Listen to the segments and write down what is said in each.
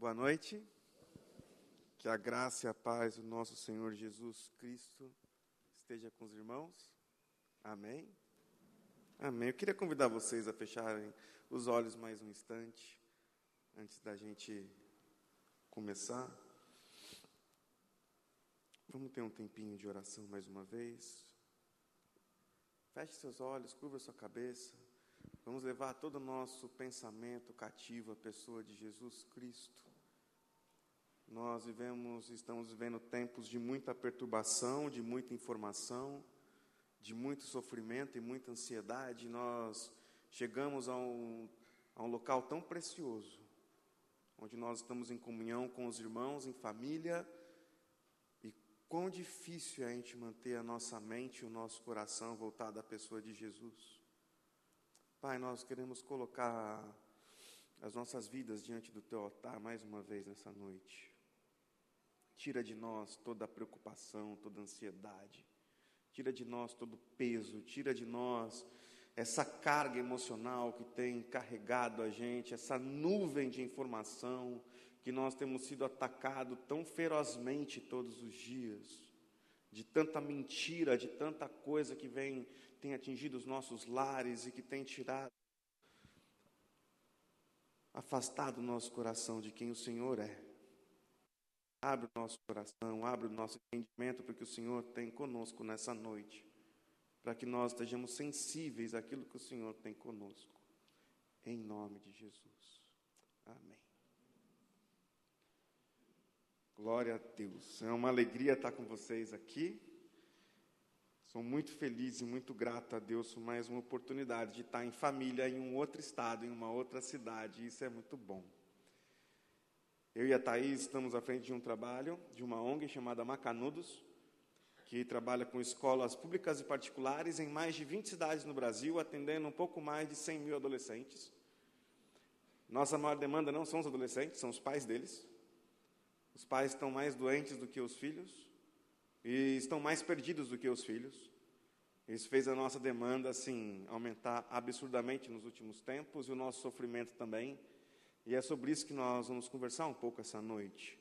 Boa noite. Que a graça e a paz do nosso Senhor Jesus Cristo esteja com os irmãos. Amém. Amém. Eu queria convidar vocês a fecharem os olhos mais um instante antes da gente começar. Vamos ter um tempinho de oração mais uma vez. Feche seus olhos, curva sua cabeça. Vamos levar todo o nosso pensamento cativo à pessoa de Jesus Cristo. Nós vivemos, estamos vivendo tempos de muita perturbação, de muita informação, de muito sofrimento e muita ansiedade. Nós chegamos a um, a um local tão precioso, onde nós estamos em comunhão com os irmãos, em família, e quão difícil é a gente manter a nossa mente e o nosso coração voltado à pessoa de Jesus. Pai, nós queremos colocar as nossas vidas diante do teu altar mais uma vez nessa noite. Tira de nós toda a preocupação, toda a ansiedade. Tira de nós todo o peso, tira de nós essa carga emocional que tem carregado a gente, essa nuvem de informação que nós temos sido atacado tão ferozmente todos os dias, de tanta mentira, de tanta coisa que vem tem atingido os nossos lares e que tem tirado afastado o nosso coração de quem o Senhor é. Abre o nosso coração, abre o nosso entendimento para que o Senhor tem conosco nessa noite, para que nós estejamos sensíveis àquilo que o Senhor tem conosco. Em nome de Jesus. Amém. Glória a Deus. É uma alegria estar com vocês aqui. Sou muito feliz e muito grato a Deus por mais uma oportunidade de estar em família em um outro estado, em uma outra cidade. Isso é muito bom. Eu e a Thaís estamos à frente de um trabalho, de uma ONG chamada Macanudos, que trabalha com escolas públicas e particulares em mais de 20 cidades no Brasil, atendendo um pouco mais de 100 mil adolescentes. Nossa maior demanda não são os adolescentes, são os pais deles. Os pais estão mais doentes do que os filhos e estão mais perdidos do que os filhos. Isso fez a nossa demanda assim aumentar absurdamente nos últimos tempos e o nosso sofrimento também. E é sobre isso que nós vamos conversar um pouco essa noite.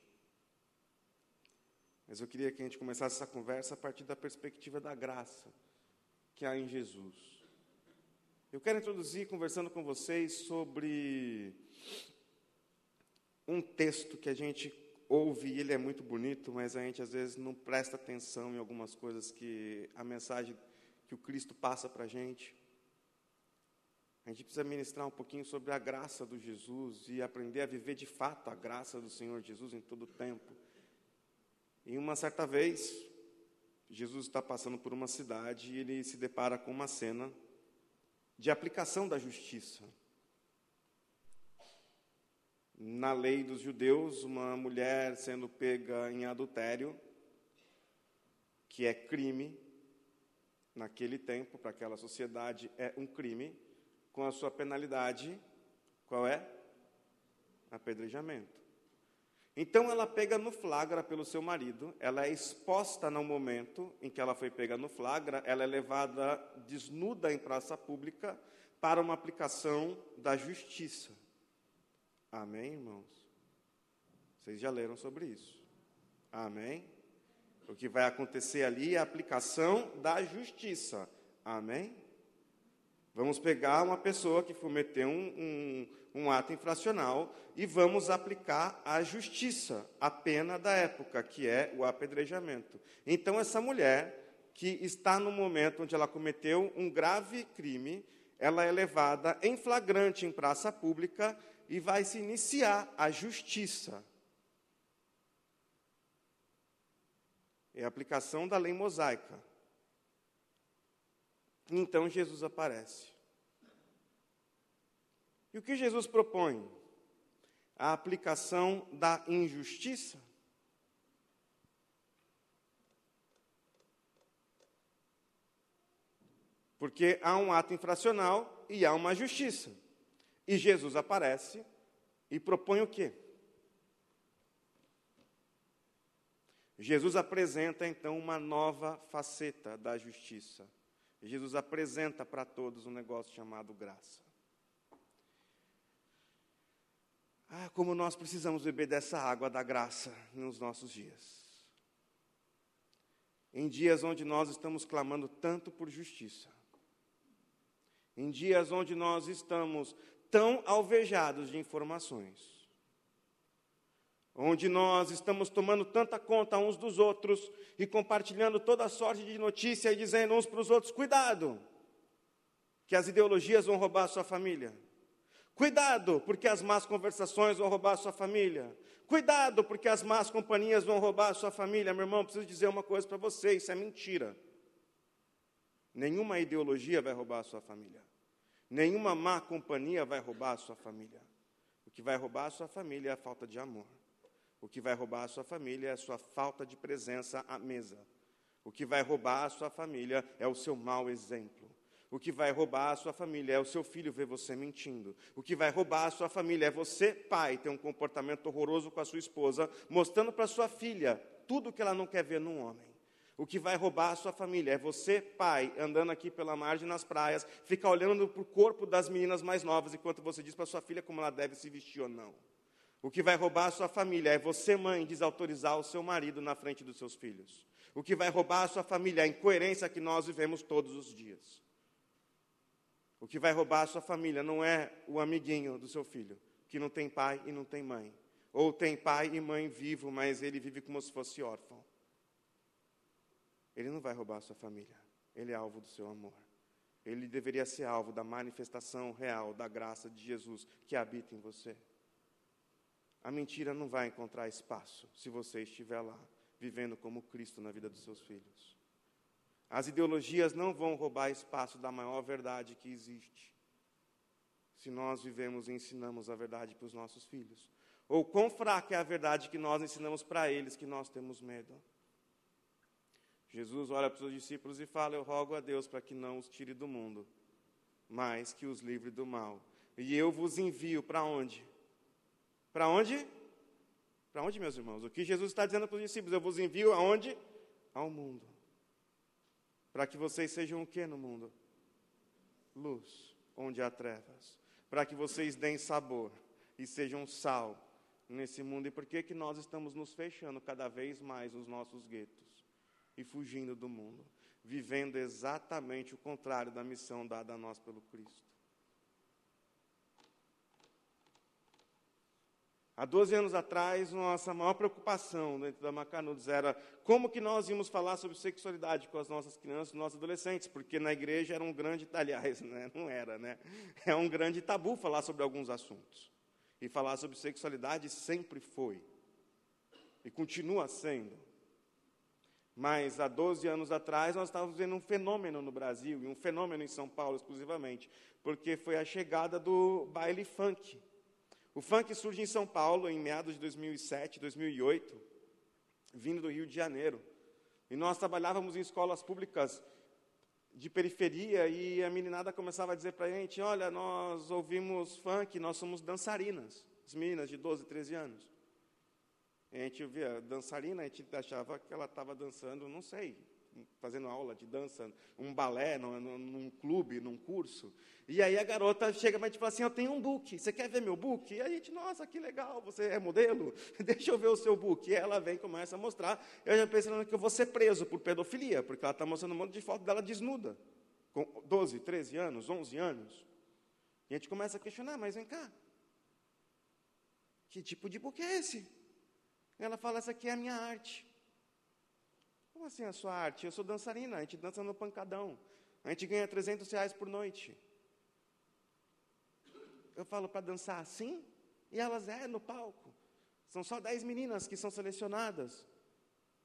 Mas eu queria que a gente começasse essa conversa a partir da perspectiva da graça que há em Jesus. Eu quero introduzir conversando com vocês sobre um texto que a gente ouve e ele é muito bonito, mas a gente às vezes não presta atenção em algumas coisas que a mensagem que o Cristo passa para a gente. A gente precisa ministrar um pouquinho sobre a graça do Jesus e aprender a viver de fato a graça do Senhor Jesus em todo o tempo. E uma certa vez, Jesus está passando por uma cidade e ele se depara com uma cena de aplicação da justiça. Na lei dos judeus, uma mulher sendo pega em adultério, que é crime, naquele tempo, para aquela sociedade, é um crime com a sua penalidade, qual é? Apedrejamento. Então ela pega no flagra pelo seu marido, ela é exposta no momento em que ela foi pega no flagra, ela é levada desnuda em praça pública para uma aplicação da justiça. Amém, irmãos? Vocês já leram sobre isso. Amém? O que vai acontecer ali é a aplicação da justiça. Amém? Vamos pegar uma pessoa que cometeu um, um, um, ato infracional e vamos aplicar a justiça, a pena da época, que é o apedrejamento. Então, essa mulher, que está no momento onde ela cometeu um grave crime, ela é levada em flagrante em praça pública e vai se iniciar a justiça. É a aplicação da lei mosaica. Então Jesus aparece. E o que Jesus propõe? A aplicação da injustiça. Porque há um ato infracional e há uma justiça. E Jesus aparece e propõe o quê? Jesus apresenta então uma nova faceta da justiça Jesus apresenta para todos um negócio chamado graça. Ah, como nós precisamos beber dessa água da graça nos nossos dias. Em dias onde nós estamos clamando tanto por justiça. Em dias onde nós estamos tão alvejados de informações onde nós estamos tomando tanta conta uns dos outros e compartilhando toda sorte de notícia e dizendo uns para os outros: cuidado, que as ideologias vão roubar a sua família. Cuidado, porque as más conversações vão roubar a sua família. Cuidado, porque as más companhias vão roubar a sua família. Meu irmão, preciso dizer uma coisa para você: isso é mentira. Nenhuma ideologia vai roubar a sua família. Nenhuma má companhia vai roubar a sua família. O que vai roubar a sua família é a falta de amor. O que vai roubar a sua família é a sua falta de presença à mesa. O que vai roubar a sua família é o seu mau exemplo. O que vai roubar a sua família é o seu filho ver você mentindo. O que vai roubar a sua família é você, pai, ter um comportamento horroroso com a sua esposa, mostrando para sua filha tudo que ela não quer ver num homem. O que vai roubar a sua família é você, pai, andando aqui pela margem nas praias, ficar olhando para o corpo das meninas mais novas enquanto você diz para sua filha como ela deve se vestir ou não. O que vai roubar a sua família é você, mãe, desautorizar o seu marido na frente dos seus filhos. O que vai roubar a sua família é a incoerência que nós vivemos todos os dias. O que vai roubar a sua família não é o amiguinho do seu filho, que não tem pai e não tem mãe. Ou tem pai e mãe vivo, mas ele vive como se fosse órfão. Ele não vai roubar a sua família. Ele é alvo do seu amor. Ele deveria ser alvo da manifestação real da graça de Jesus que habita em você. A mentira não vai encontrar espaço se você estiver lá, vivendo como Cristo na vida dos seus filhos. As ideologias não vão roubar espaço da maior verdade que existe. Se nós vivemos e ensinamos a verdade para os nossos filhos. Ou quão fraca é a verdade que nós ensinamos para eles que nós temos medo. Jesus olha para os seus discípulos e fala: Eu rogo a Deus para que não os tire do mundo, mas que os livre do mal. E eu vos envio para onde? Para onde? Para onde, meus irmãos? O que Jesus está dizendo para os discípulos? Eu vos envio aonde? Ao mundo. Para que vocês sejam o que no mundo? Luz, onde há trevas. Para que vocês deem sabor e sejam sal nesse mundo. E por que, que nós estamos nos fechando cada vez mais nos nossos guetos e fugindo do mundo? Vivendo exatamente o contrário da missão dada a nós pelo Cristo. Há 12 anos atrás, nossa maior preocupação dentro da Macanudos era como que nós íamos falar sobre sexualidade com as nossas crianças, nossos adolescentes, porque na igreja era um grande, aliás, né? não era, né? É um grande tabu falar sobre alguns assuntos. E falar sobre sexualidade sempre foi. E continua sendo. Mas há 12 anos atrás nós estávamos vendo um fenômeno no Brasil, e um fenômeno em São Paulo exclusivamente, porque foi a chegada do baile funk o funk surge em São Paulo em meados de 2007, 2008, vindo do Rio de Janeiro. E nós trabalhávamos em escolas públicas de periferia e a meninada começava a dizer para a gente: Olha, nós ouvimos funk, nós somos dançarinas, as meninas de 12, 13 anos. E a gente via dançarina, a gente achava que ela estava dançando, não sei, fazendo aula de dança, um balé, num, num, clube, num curso. E aí a garota chega e fala assim: Eu tenho um book, você quer ver meu book? E a gente, nossa, que legal, você é modelo? Deixa eu ver o seu book. E ela vem e começa a mostrar. Eu já pensando que eu vou ser preso por pedofilia, porque ela está mostrando um monte de foto dela desnuda, com 12, 13 anos, 11 anos. E a gente começa a questionar: Mas vem cá, que tipo de book é esse? Ela fala: Essa aqui é a minha arte. Como assim a sua arte? Eu sou dançarina, a gente dança no pancadão. A gente ganha 300 reais por noite. Eu falo para dançar assim? E elas, é, no palco. São só 10 meninas que são selecionadas.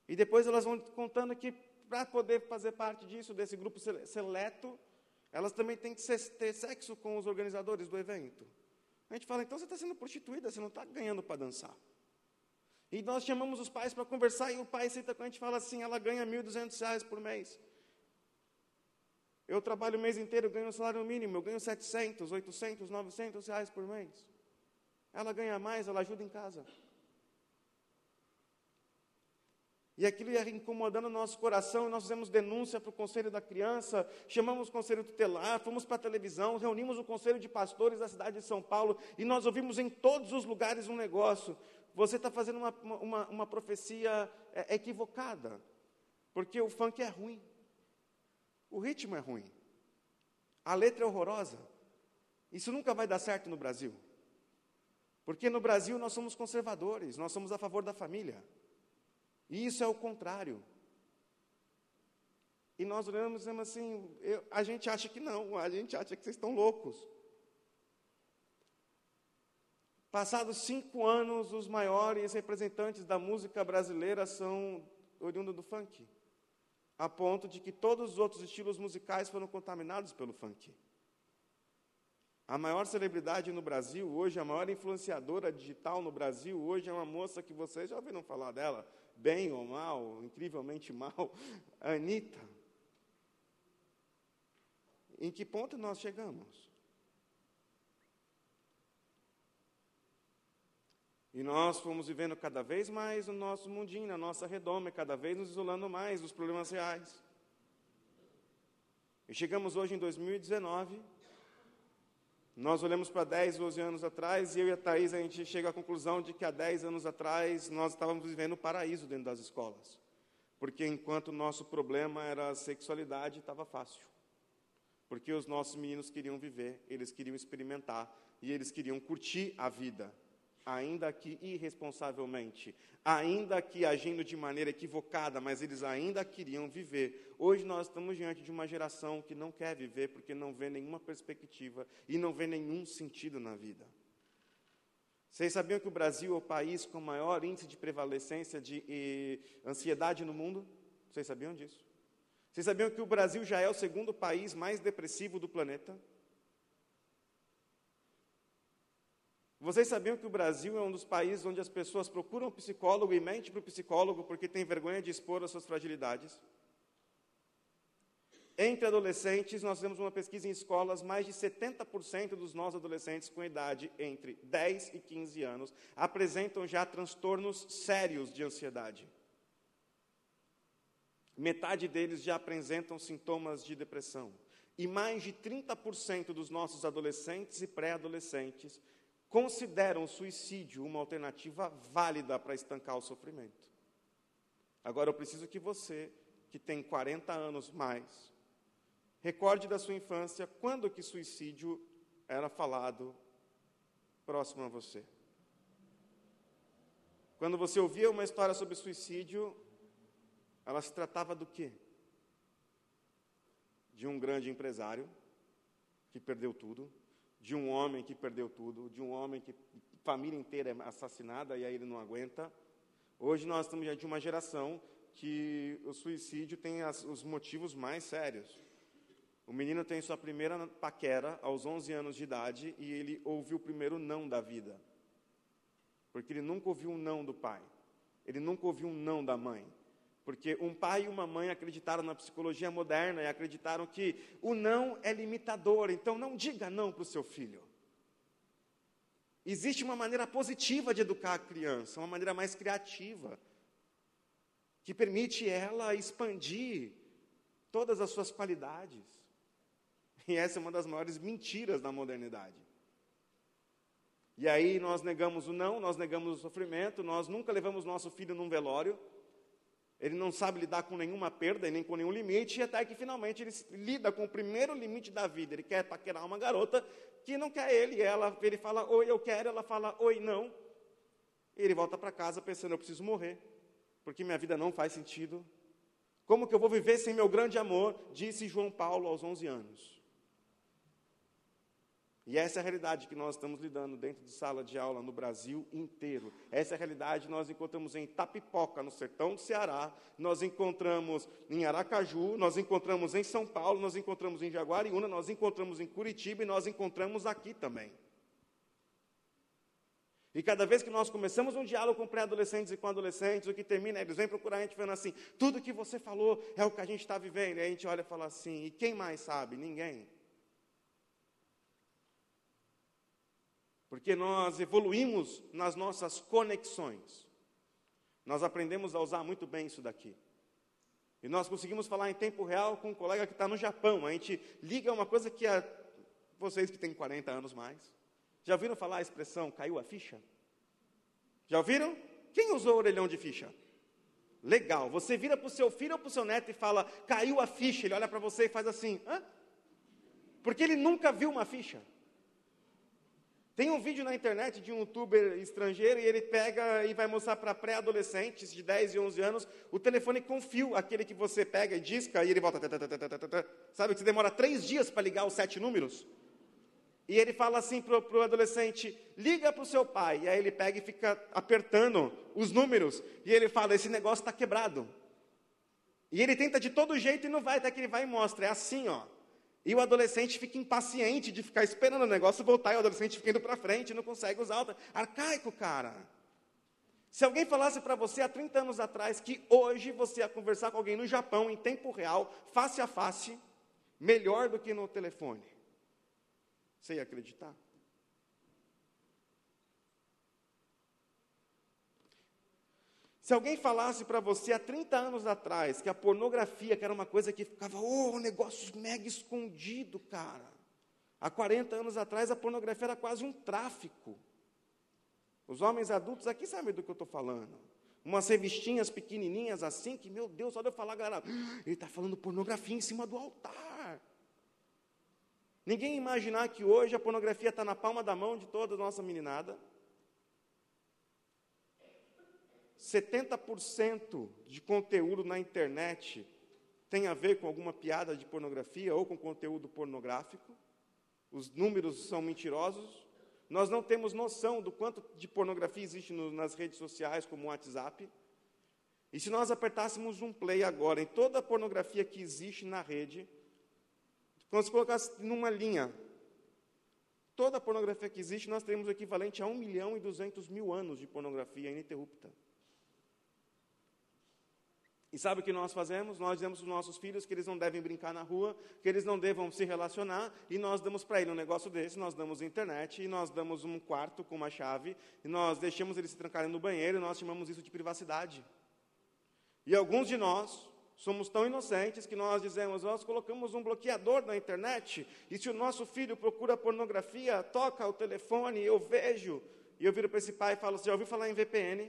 E depois elas vão contando que para poder fazer parte disso, desse grupo seleto, elas também têm que ter sexo com os organizadores do evento. A gente fala, então você está sendo prostituída, você não está ganhando para dançar. E nós chamamos os pais para conversar e o pai senta com a gente e fala assim: ela ganha R$ 1.200 por mês. Eu trabalho o mês inteiro, ganho um salário mínimo, eu ganho 700, 800, 900 reais por mês. Ela ganha mais, ela ajuda em casa. E aquilo ia incomodando o nosso coração, nós fizemos denúncia para o conselho da criança, chamamos o conselho tutelar, fomos para a televisão, reunimos o conselho de pastores da cidade de São Paulo, e nós ouvimos em todos os lugares um negócio. Você está fazendo uma, uma, uma profecia é, equivocada, porque o funk é ruim, o ritmo é ruim, a letra é horrorosa. Isso nunca vai dar certo no Brasil. Porque no Brasil nós somos conservadores, nós somos a favor da família. E isso é o contrário. E nós olhamos e dizemos assim: eu, a gente acha que não, a gente acha que vocês estão loucos. Passados cinco anos, os maiores representantes da música brasileira são oriundos do funk, a ponto de que todos os outros estilos musicais foram contaminados pelo funk. A maior celebridade no Brasil hoje, a maior influenciadora digital no Brasil hoje é uma moça que vocês já ouviram falar dela, bem ou mal, incrivelmente mal, Anitta. Em que ponto nós chegamos? E nós fomos vivendo cada vez mais o nosso mundinho, a nossa redoma, cada vez nos isolando mais dos problemas reais. E chegamos hoje em 2019 nós olhamos para 10, 12 anos atrás e eu e a Thais, a gente chega à conclusão de que há 10 anos atrás nós estávamos vivendo o um paraíso dentro das escolas. Porque enquanto o nosso problema era a sexualidade, estava fácil. Porque os nossos meninos queriam viver, eles queriam experimentar e eles queriam curtir a vida ainda que irresponsavelmente, ainda que agindo de maneira equivocada, mas eles ainda queriam viver. Hoje nós estamos diante de uma geração que não quer viver porque não vê nenhuma perspectiva e não vê nenhum sentido na vida. Vocês sabiam que o Brasil é o país com maior índice de prevalecência de ansiedade no mundo? Vocês sabiam disso? Vocês sabiam que o Brasil já é o segundo país mais depressivo do planeta? Vocês sabiam que o Brasil é um dos países onde as pessoas procuram psicólogo e mentem para o psicólogo porque tem vergonha de expor as suas fragilidades? Entre adolescentes, nós temos uma pesquisa em escolas, mais de 70% dos nossos adolescentes com idade entre 10 e 15 anos apresentam já transtornos sérios de ansiedade. Metade deles já apresentam sintomas de depressão. E mais de 30% dos nossos adolescentes e pré-adolescentes consideram o suicídio uma alternativa válida para estancar o sofrimento. Agora eu preciso que você, que tem 40 anos mais, recorde da sua infância quando que suicídio era falado próximo a você. Quando você ouvia uma história sobre suicídio, ela se tratava do quê? De um grande empresário que perdeu tudo, de um homem que perdeu tudo, de um homem que família inteira é assassinada e aí ele não aguenta. Hoje nós estamos diante de uma geração que o suicídio tem as, os motivos mais sérios. O menino tem sua primeira paquera aos 11 anos de idade e ele ouviu o primeiro não da vida. Porque ele nunca ouviu um não do pai. Ele nunca ouviu um não da mãe. Porque um pai e uma mãe acreditaram na psicologia moderna e acreditaram que o não é limitador, então não diga não para o seu filho. Existe uma maneira positiva de educar a criança, uma maneira mais criativa, que permite ela expandir todas as suas qualidades. E essa é uma das maiores mentiras da modernidade. E aí nós negamos o não, nós negamos o sofrimento, nós nunca levamos nosso filho num velório, ele não sabe lidar com nenhuma perda e nem com nenhum limite, e até que finalmente ele lida com o primeiro limite da vida. Ele quer paquerar uma garota que não quer ele, ela, ele fala, oi, eu quero, ela fala, oi, não. E ele volta para casa pensando, eu preciso morrer, porque minha vida não faz sentido. Como que eu vou viver sem meu grande amor? Disse João Paulo aos 11 anos. E essa é a realidade que nós estamos lidando dentro de sala de aula no Brasil inteiro. Essa é a realidade que nós encontramos em Tapipoca, no sertão do Ceará, nós encontramos em Aracaju, nós encontramos em São Paulo, nós encontramos em Jaguariúna, nós encontramos em Curitiba e nós encontramos aqui também. E cada vez que nós começamos um diálogo com pré-adolescentes e com adolescentes, o que termina, eles vêm procurar a gente falando assim: tudo que você falou é o que a gente está vivendo. E a gente olha e fala assim: e quem mais sabe? Ninguém. Porque nós evoluímos nas nossas conexões. Nós aprendemos a usar muito bem isso daqui. E nós conseguimos falar em tempo real com um colega que está no Japão. A gente liga uma coisa que a, vocês que têm 40 anos mais. Já ouviram falar a expressão caiu a ficha? Já ouviram? Quem usou orelhão de ficha? Legal. Você vira para o seu filho ou para o seu neto e fala, caiu a ficha. Ele olha para você e faz assim, hã? Porque ele nunca viu uma ficha. Tem um vídeo na internet de um youtuber estrangeiro e ele pega e vai mostrar para pré-adolescentes de 10 e 11 anos o telefone com fio, aquele que você pega e disca e ele volta. Sabe que você demora três dias para ligar os sete números? E ele fala assim para o adolescente: liga para o seu pai. E aí ele pega e fica apertando os números. E ele fala: esse negócio está quebrado. E ele tenta de todo jeito e não vai, até que ele vai e mostra. É assim, ó. E o adolescente fica impaciente de ficar esperando o negócio voltar, e o adolescente fica indo para frente, não consegue usar. Arcaico, cara. Se alguém falasse para você há 30 anos atrás que hoje você ia conversar com alguém no Japão, em tempo real, face a face, melhor do que no telefone, você ia acreditar? Se alguém falasse para você há 30 anos atrás que a pornografia, que era uma coisa que ficava, oh, um negócio mega escondido, cara. Há 40 anos atrás a pornografia era quase um tráfico. Os homens adultos aqui sabem do que eu estou falando. Umas revistinhas pequenininhas assim, que, meu Deus, olha eu falar, galera, ele está falando pornografia em cima do altar. Ninguém imaginar que hoje a pornografia está na palma da mão de toda a nossa meninada. 70% de conteúdo na internet tem a ver com alguma piada de pornografia ou com conteúdo pornográfico. Os números são mentirosos. Nós não temos noção do quanto de pornografia existe no, nas redes sociais, como o WhatsApp. E se nós apertássemos um play agora em toda a pornografia que existe na rede, quando se colocasse numa linha, toda a pornografia que existe, nós teríamos o equivalente a 1 milhão e 200 mil anos de pornografia ininterrupta. E sabe o que nós fazemos? Nós dizemos para os nossos filhos que eles não devem brincar na rua, que eles não devam se relacionar, e nós damos para ele um negócio desse, nós damos internet, e nós damos um quarto com uma chave, e nós deixamos eles se trancarem no banheiro, e nós chamamos isso de privacidade. E alguns de nós somos tão inocentes que nós dizemos, nós colocamos um bloqueador na internet, e se o nosso filho procura pornografia, toca o telefone, eu vejo, e eu viro para esse pai e falo, você já ouviu falar em VPN?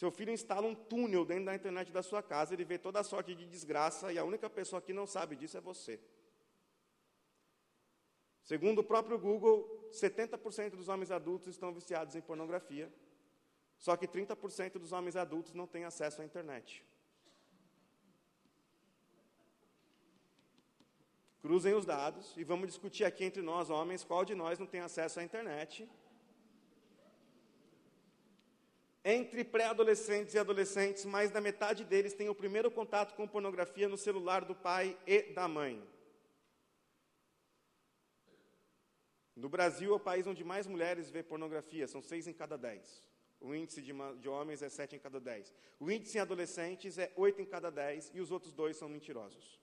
Seu filho instala um túnel dentro da internet da sua casa, ele vê toda a sorte de desgraça e a única pessoa que não sabe disso é você. Segundo o próprio Google, 70% dos homens adultos estão viciados em pornografia, só que 30% dos homens adultos não têm acesso à internet. Cruzem os dados e vamos discutir aqui entre nós, homens, qual de nós não tem acesso à internet Entre pré-adolescentes e adolescentes, mais da metade deles tem o primeiro contato com pornografia no celular do pai e da mãe. No Brasil, é o país onde mais mulheres vê pornografia, são seis em cada dez. O índice de, de, homens é sete em cada dez. O índice em adolescentes é oito em cada dez e os outros dois são mentirosos.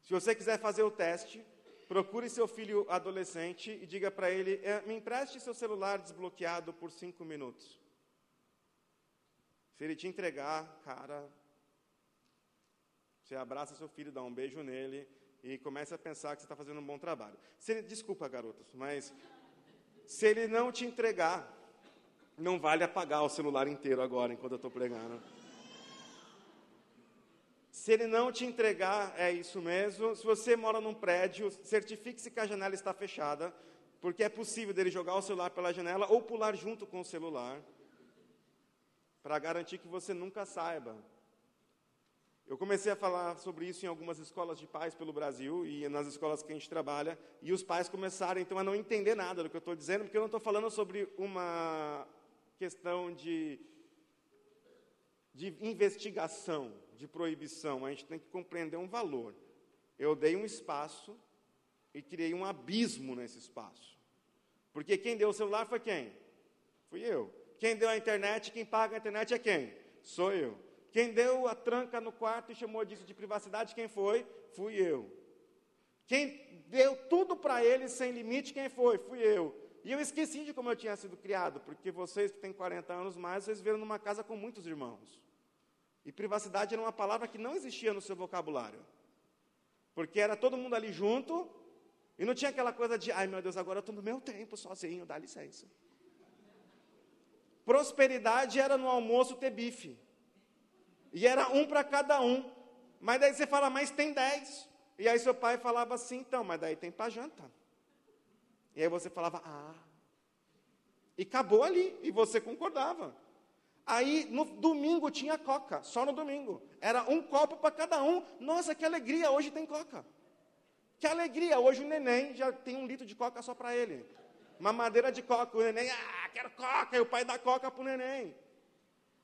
Se você quiser fazer o teste, procure seu filho adolescente e diga para ele: é, me empreste seu celular desbloqueado por cinco minutos. Se ele te entregar, cara, você abraça seu filho, dá um beijo nele e começa a pensar que você está fazendo um bom trabalho. Se ele, desculpa, garotos, mas se ele não te entregar, não vale apagar o celular inteiro agora enquanto eu estou pregando. Se ele não te entregar, é isso mesmo. Se você mora num prédio, certifique-se que a janela está fechada, porque é possível dele jogar o celular pela janela ou pular junto com o celular, para garantir que você nunca saiba. Eu comecei a falar sobre isso em algumas escolas de pais pelo Brasil e nas escolas que a gente trabalha, e os pais começaram então a não entender nada do que eu estou dizendo, porque eu não estou falando sobre uma questão de, de investigação de proibição, a gente tem que compreender um valor. Eu dei um espaço e criei um abismo nesse espaço. Porque quem deu o celular foi quem? Fui eu. Quem deu a internet, quem paga a internet é quem? Sou eu. Quem deu a tranca no quarto e chamou disso de privacidade, quem foi? Fui eu. Quem deu tudo para eles sem limite, quem foi? Fui eu. E eu esqueci de como eu tinha sido criado, porque vocês que têm 40 anos mais, vocês viram numa casa com muitos irmãos. E privacidade era uma palavra que não existia no seu vocabulário. Porque era todo mundo ali junto, e não tinha aquela coisa de, ai meu Deus, agora eu estou no meu tempo sozinho, dá licença. Prosperidade era no almoço ter bife. E era um para cada um. Mas daí você fala, mas tem dez. E aí seu pai falava assim, então, mas daí tem para janta. E aí você falava, ah. E acabou ali, e você concordava. Aí no domingo tinha coca, só no domingo. Era um copo para cada um. Nossa, que alegria, hoje tem coca. Que alegria, hoje o neném já tem um litro de coca só para ele. Uma madeira de coca, o neném, ah, quero coca, e o pai dá coca para o neném.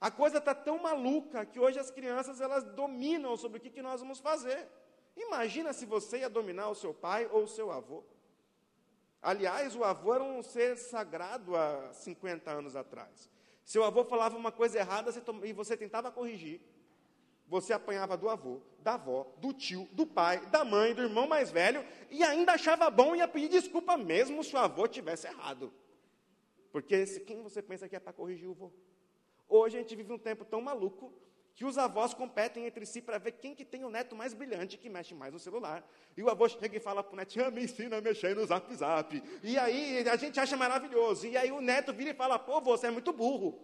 A coisa está tão maluca que hoje as crianças elas dominam sobre o que, que nós vamos fazer. Imagina se você ia dominar o seu pai ou o seu avô. Aliás, o avô era um ser sagrado há 50 anos atrás. Seu avô falava uma coisa errada e você tentava corrigir. Você apanhava do avô, da avó, do tio, do pai, da mãe, do irmão mais velho e ainda achava bom e ia pedir desculpa mesmo se o avô tivesse errado. Porque quem você pensa que é para corrigir o avô? Hoje a gente vive um tempo tão maluco que os avós competem entre si para ver quem que tem o neto mais brilhante, que mexe mais no celular. E o avô chega e fala para o neto, ah, me ensina a mexer no zap zap. E aí a gente acha maravilhoso. E aí o neto vira e fala, pô, você é muito burro.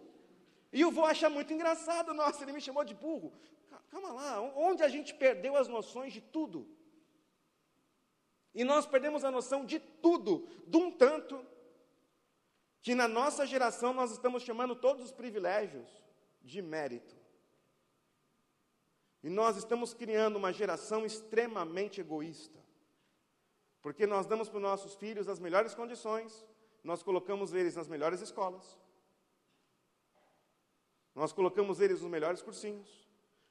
E o avô acha muito engraçado, nossa, ele me chamou de burro. Calma lá, onde a gente perdeu as noções de tudo? E nós perdemos a noção de tudo, de um tanto, que na nossa geração nós estamos chamando todos os privilégios de mérito. E nós estamos criando uma geração extremamente egoísta. Porque nós damos para os nossos filhos as melhores condições, nós colocamos eles nas melhores escolas, nós colocamos eles nos melhores cursinhos,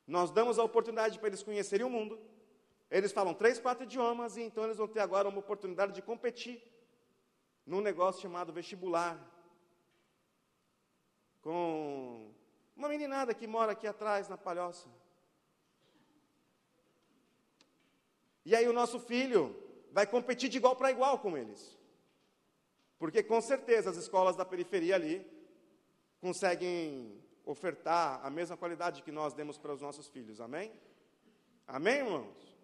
nós damos a oportunidade para eles conhecerem o mundo. Eles falam três, quatro idiomas, e então eles vão ter agora uma oportunidade de competir num negócio chamado vestibular. Com uma meninada que mora aqui atrás, na palhoça. E aí o nosso filho vai competir de igual para igual com eles. Porque com certeza as escolas da periferia ali conseguem ofertar a mesma qualidade que nós demos para os nossos filhos. Amém? Amém, irmãos?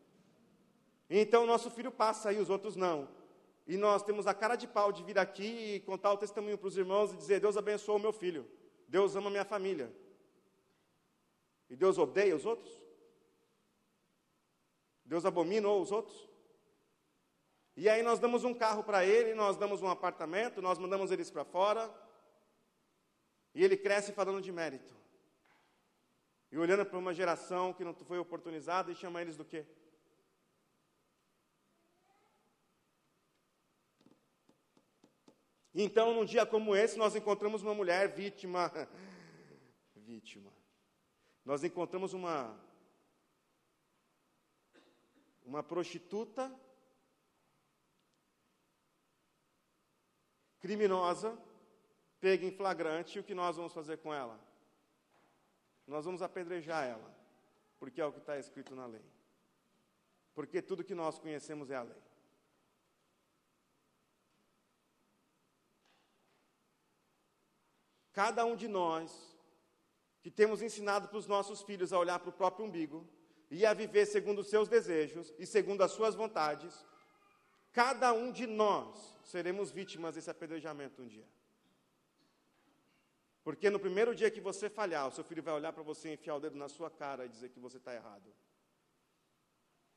Então o nosso filho passa e os outros não. E nós temos a cara de pau de vir aqui e contar o testemunho para os irmãos e dizer: Deus abençoou o meu filho, Deus ama a minha família. E Deus odeia os outros? Deus abominou os outros? E aí nós damos um carro para ele, nós damos um apartamento, nós mandamos eles para fora. E ele cresce falando de mérito. E olhando para uma geração que não foi oportunizada e chama eles do quê? Então, num dia como esse, nós encontramos uma mulher vítima. vítima. Nós encontramos uma uma prostituta criminosa, pega em flagrante, o que nós vamos fazer com ela? Nós vamos apedrejar ela, porque é o que está escrito na lei. Porque tudo que nós conhecemos é a lei. Cada um de nós, que temos ensinado para os nossos filhos a olhar para o próprio umbigo, e a viver segundo os seus desejos e segundo as suas vontades, cada um de nós seremos vítimas desse apedrejamento um dia. Porque no primeiro dia que você falhar, o seu filho vai olhar para você, enfiar o dedo na sua cara e dizer que você está errado.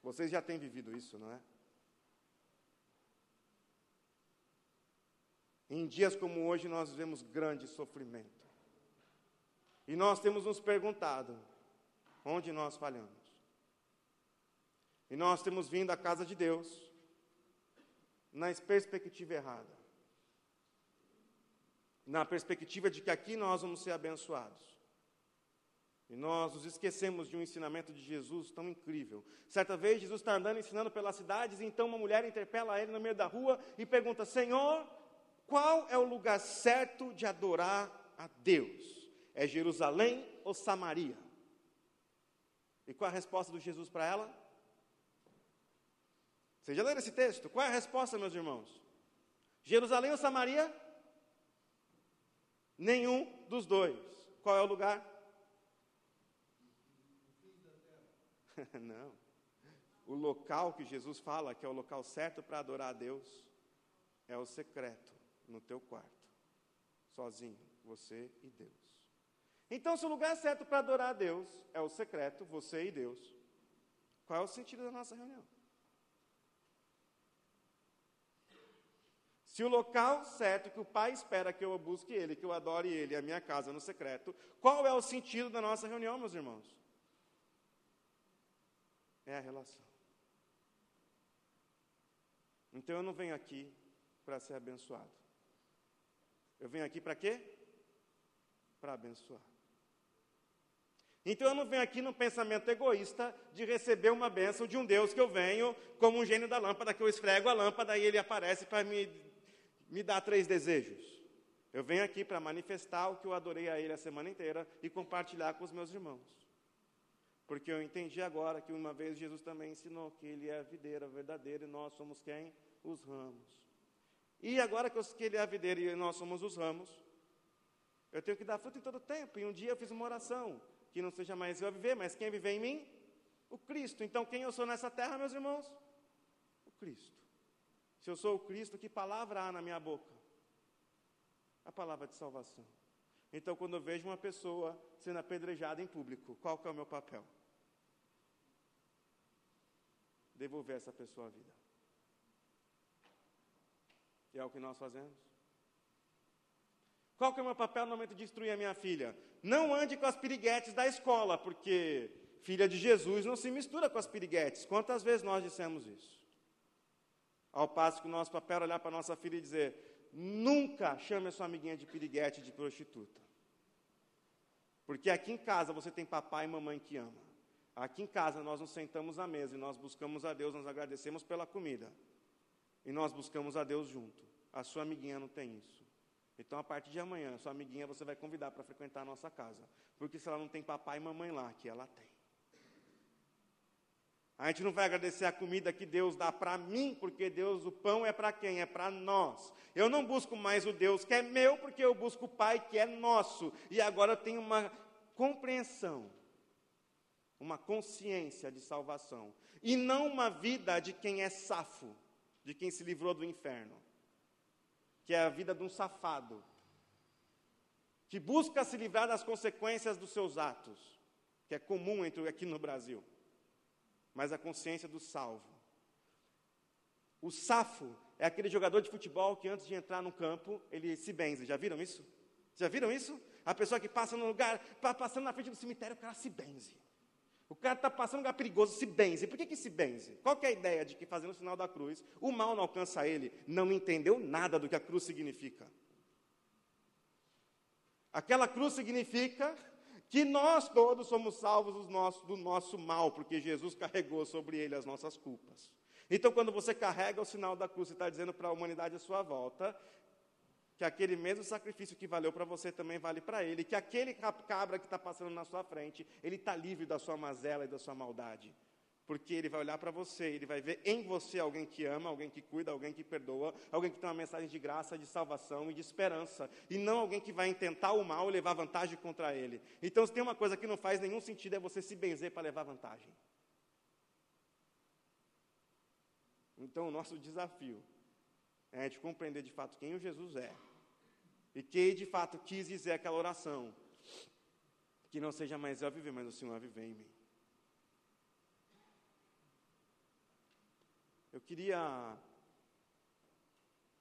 Vocês já têm vivido isso, não é? Em dias como hoje, nós vivemos grande sofrimento. E nós temos nos perguntado: onde nós falhamos? E nós temos vindo à casa de Deus na perspectiva errada. Na perspectiva de que aqui nós vamos ser abençoados. E nós nos esquecemos de um ensinamento de Jesus tão incrível. Certa vez, Jesus está andando ensinando pelas cidades, e então uma mulher interpela ele no meio da rua e pergunta: Senhor, qual é o lugar certo de adorar a Deus? É Jerusalém ou Samaria? E qual a resposta de Jesus para ela? Vocês já leram esse texto? Qual é a resposta, meus irmãos? Jerusalém ou Samaria? Nenhum dos dois. Qual é o lugar? Não. O local que Jesus fala que é o local certo para adorar a Deus é o secreto, no teu quarto, sozinho, você e Deus. Então, se o lugar certo para adorar a Deus é o secreto, você e Deus, qual é o sentido da nossa reunião? Se o local certo que o Pai espera que eu busque Ele, que eu adore Ele, a minha casa no secreto, qual é o sentido da nossa reunião, meus irmãos? É a relação. Então eu não venho aqui para ser abençoado. Eu venho aqui para quê? Para abençoar. Então eu não venho aqui num pensamento egoísta de receber uma bênção de um Deus que eu venho como um gênio da lâmpada, que eu esfrego a lâmpada e ele aparece para me, me dar três desejos. Eu venho aqui para manifestar o que eu adorei a ele a semana inteira e compartilhar com os meus irmãos. Porque eu entendi agora que uma vez Jesus também ensinou que ele é a videira verdadeira e nós somos quem? Os ramos. E agora que, eu, que ele é a videira e nós somos os ramos, eu tenho que dar fruto em todo tempo. E um dia eu fiz uma oração que não seja mais eu a viver, mas quem viver em mim? O Cristo. Então, quem eu sou nessa terra, meus irmãos? O Cristo. Se eu sou o Cristo, que palavra há na minha boca? A palavra de salvação. Então, quando eu vejo uma pessoa sendo apedrejada em público, qual que é o meu papel? Devolver essa pessoa à vida. E é o que nós fazemos? Qual que é o meu papel no momento de instruir a minha filha? Não ande com as piriguetes da escola, porque filha de Jesus não se mistura com as piriguetes. Quantas vezes nós dissemos isso? Ao passo que o nosso papel é olhar para a nossa filha e dizer: nunca chame a sua amiguinha de piriguete, de prostituta. Porque aqui em casa você tem papai e mamãe que ama. Aqui em casa nós nos sentamos à mesa e nós buscamos a Deus, nós agradecemos pela comida. E nós buscamos a Deus junto. A sua amiguinha não tem isso. Então, a partir de amanhã, sua amiguinha você vai convidar para frequentar a nossa casa. Porque se ela não tem papai e mamãe lá, que ela tem. A gente não vai agradecer a comida que Deus dá para mim, porque Deus, o pão é para quem? É para nós. Eu não busco mais o Deus que é meu, porque eu busco o Pai que é nosso. E agora eu tenho uma compreensão, uma consciência de salvação. E não uma vida de quem é safo, de quem se livrou do inferno que é a vida de um safado, que busca se livrar das consequências dos seus atos, que é comum entre aqui no Brasil, mas a consciência do salvo. O safo é aquele jogador de futebol que antes de entrar no campo, ele se benze. Já viram isso? Já viram isso? A pessoa que passa no lugar, passando na frente do cemitério, o cara se benze. O cara está passando um lugar perigoso, se benze. Por que, que se benze? Qual é a ideia de que fazendo o sinal da cruz, o mal não alcança ele? Não entendeu nada do que a cruz significa. Aquela cruz significa que nós todos somos salvos do nosso, do nosso mal, porque Jesus carregou sobre ele as nossas culpas. Então, quando você carrega o sinal da cruz e está dizendo para a humanidade à sua volta, que aquele mesmo sacrifício que valeu para você também vale para ele, que aquele cabra que está passando na sua frente, ele está livre da sua mazela e da sua maldade. Porque ele vai olhar para você, ele vai ver em você alguém que ama, alguém que cuida, alguém que perdoa, alguém que tem uma mensagem de graça, de salvação e de esperança, e não alguém que vai intentar o mal e levar vantagem contra ele. Então, se tem uma coisa que não faz nenhum sentido, é você se benzer para levar vantagem. Então, o nosso desafio é gente compreender de fato quem o Jesus é e que de fato quis dizer aquela oração. Que não seja mais eu a viver, mas o Senhor a viver em mim. Eu queria.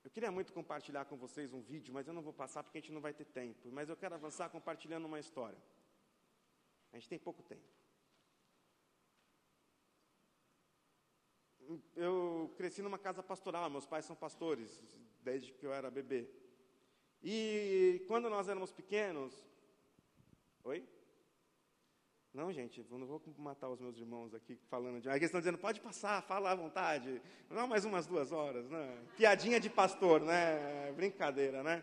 Eu queria muito compartilhar com vocês um vídeo, mas eu não vou passar porque a gente não vai ter tempo. Mas eu quero avançar compartilhando uma história. A gente tem pouco tempo. Eu cresci numa casa pastoral, meus pais são pastores, desde que eu era bebê. E quando nós éramos pequenos. Oi? Não, gente, eu não vou matar os meus irmãos aqui falando de. Aí eles estão dizendo, pode passar, fala à vontade. Não, mais umas duas horas, né? Piadinha de pastor, né? Brincadeira, né?